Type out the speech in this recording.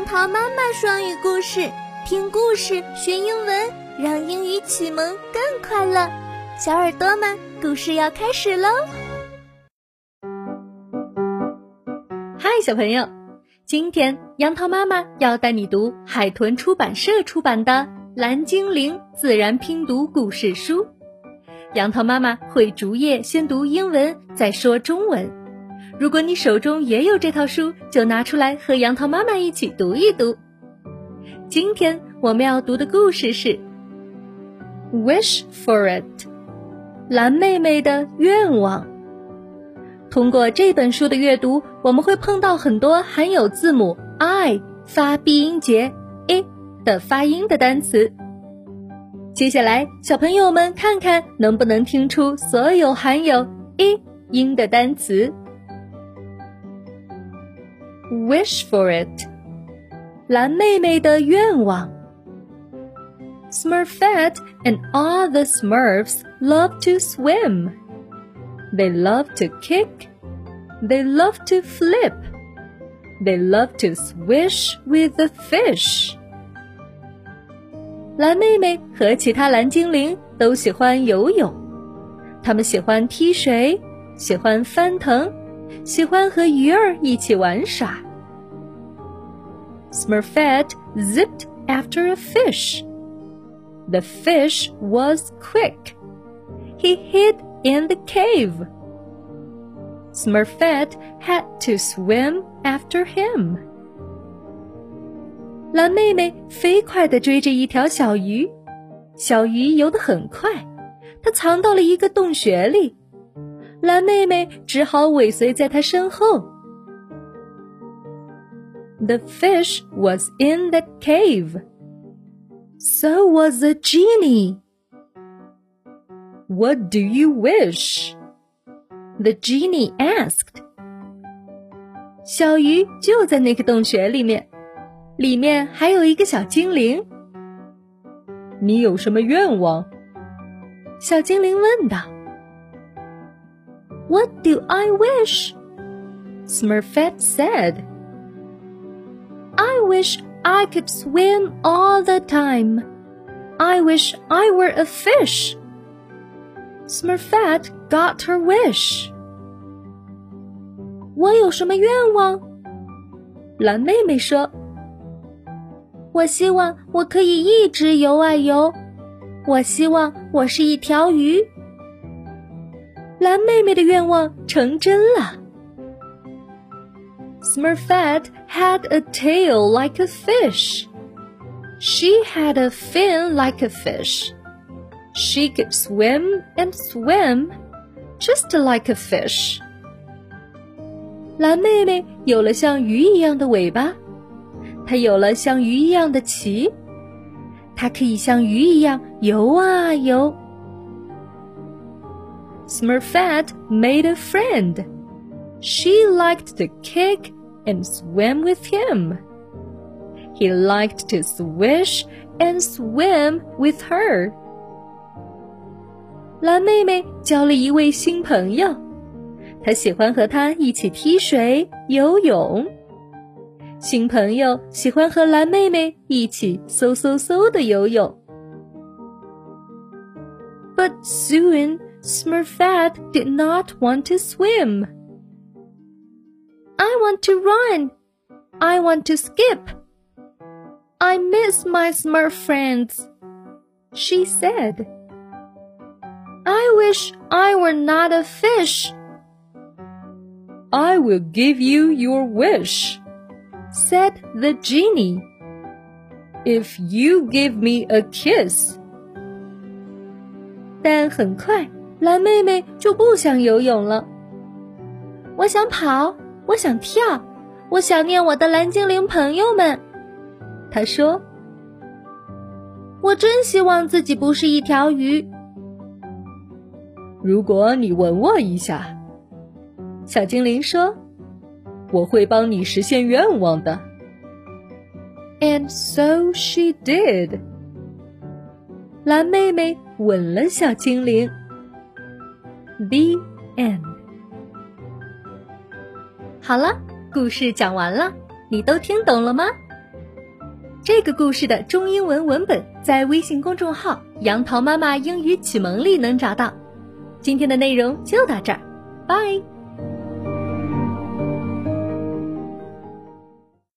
杨桃妈妈双语故事，听故事学英文，让英语启蒙更快乐。小耳朵们，故事要开始喽！嗨，小朋友，今天杨桃妈妈要带你读海豚出版社出版的《蓝精灵自然拼读故事书》。杨桃妈妈会逐页先读英文，再说中文。如果你手中也有这套书，就拿出来和杨桃妈妈一起读一读。今天我们要读的故事是《Wish for It》，蓝妹妹的愿望。通过这本书的阅读，我们会碰到很多含有字母 i 发闭音节 i 的发音的单词。接下来，小朋友们看看能不能听出所有含有 i 音的单词。Wish for it，蓝妹妹的愿望。Smurfette and all the Smurfs love to swim. They love to kick. They love to flip. They love to swish with the fish. 蓝妹妹和其他蓝精灵都喜欢游泳，他们喜欢踢水，喜欢翻腾。喜欢和鱼儿一起玩耍。 Smurfette zipped after a fish. The fish was quick. He hid in the cave. Smurfette had to swim after him. 蓝妹妹飞快地追着一条小鱼，小鱼游得很快，它藏到了一个洞穴里。蓝妹妹只好尾随在他身后。 The fish was in the cave. So was the genie. What do you wish? The genie asked. 小鱼就在那个洞穴里面，里面还有一个小精灵。你有什么愿望？小精灵问道。what do I wish? Smurfette said. Wish I could swim all the time. I wish I were a fish. Smurfette got her wish. 我有什么愿望？蓝妹妹说：“我希望我可以一直游啊游。我希望我是一条鱼。”蓝妹妹的愿望成真了。Smurfette had a tail like a fish. She had a fin like a fish. She could swim and swim, just like a fish. 蓝妹妹有了像鱼一样的尾巴，她有了像鱼一样的鳍，她可以像鱼一样游啊游。Smurfette made a friend. She liked to kick and swim with him. He liked to swish and swim with her. 蓝妹妹交了一位新朋友，她喜欢和他一起踢水、游泳。新朋友喜欢和蓝妹妹一起嗖嗖嗖的游泳。But soon Smurfette did not want to swim. I want to run. I want to skip. I miss my Smurf friends, she said. I wish I were not a fish. I will give you your wish, said the genie, if you give me a kiss. 但很快，蓝妹妹就不想游泳了。我想跑，我想跳，我想念我的蓝精灵朋友们。他说：“我真希望自己不是一条鱼。”如果你吻我一下，小精灵说：“我会帮你实现愿望的。” And so she did。蓝妹妹吻了小精灵。The end。好了，故事讲完了，你都听懂了吗？这个故事的中英文文本在微信公众号“杨桃妈妈英语启蒙”里能找到。今天的内容就到这儿，拜。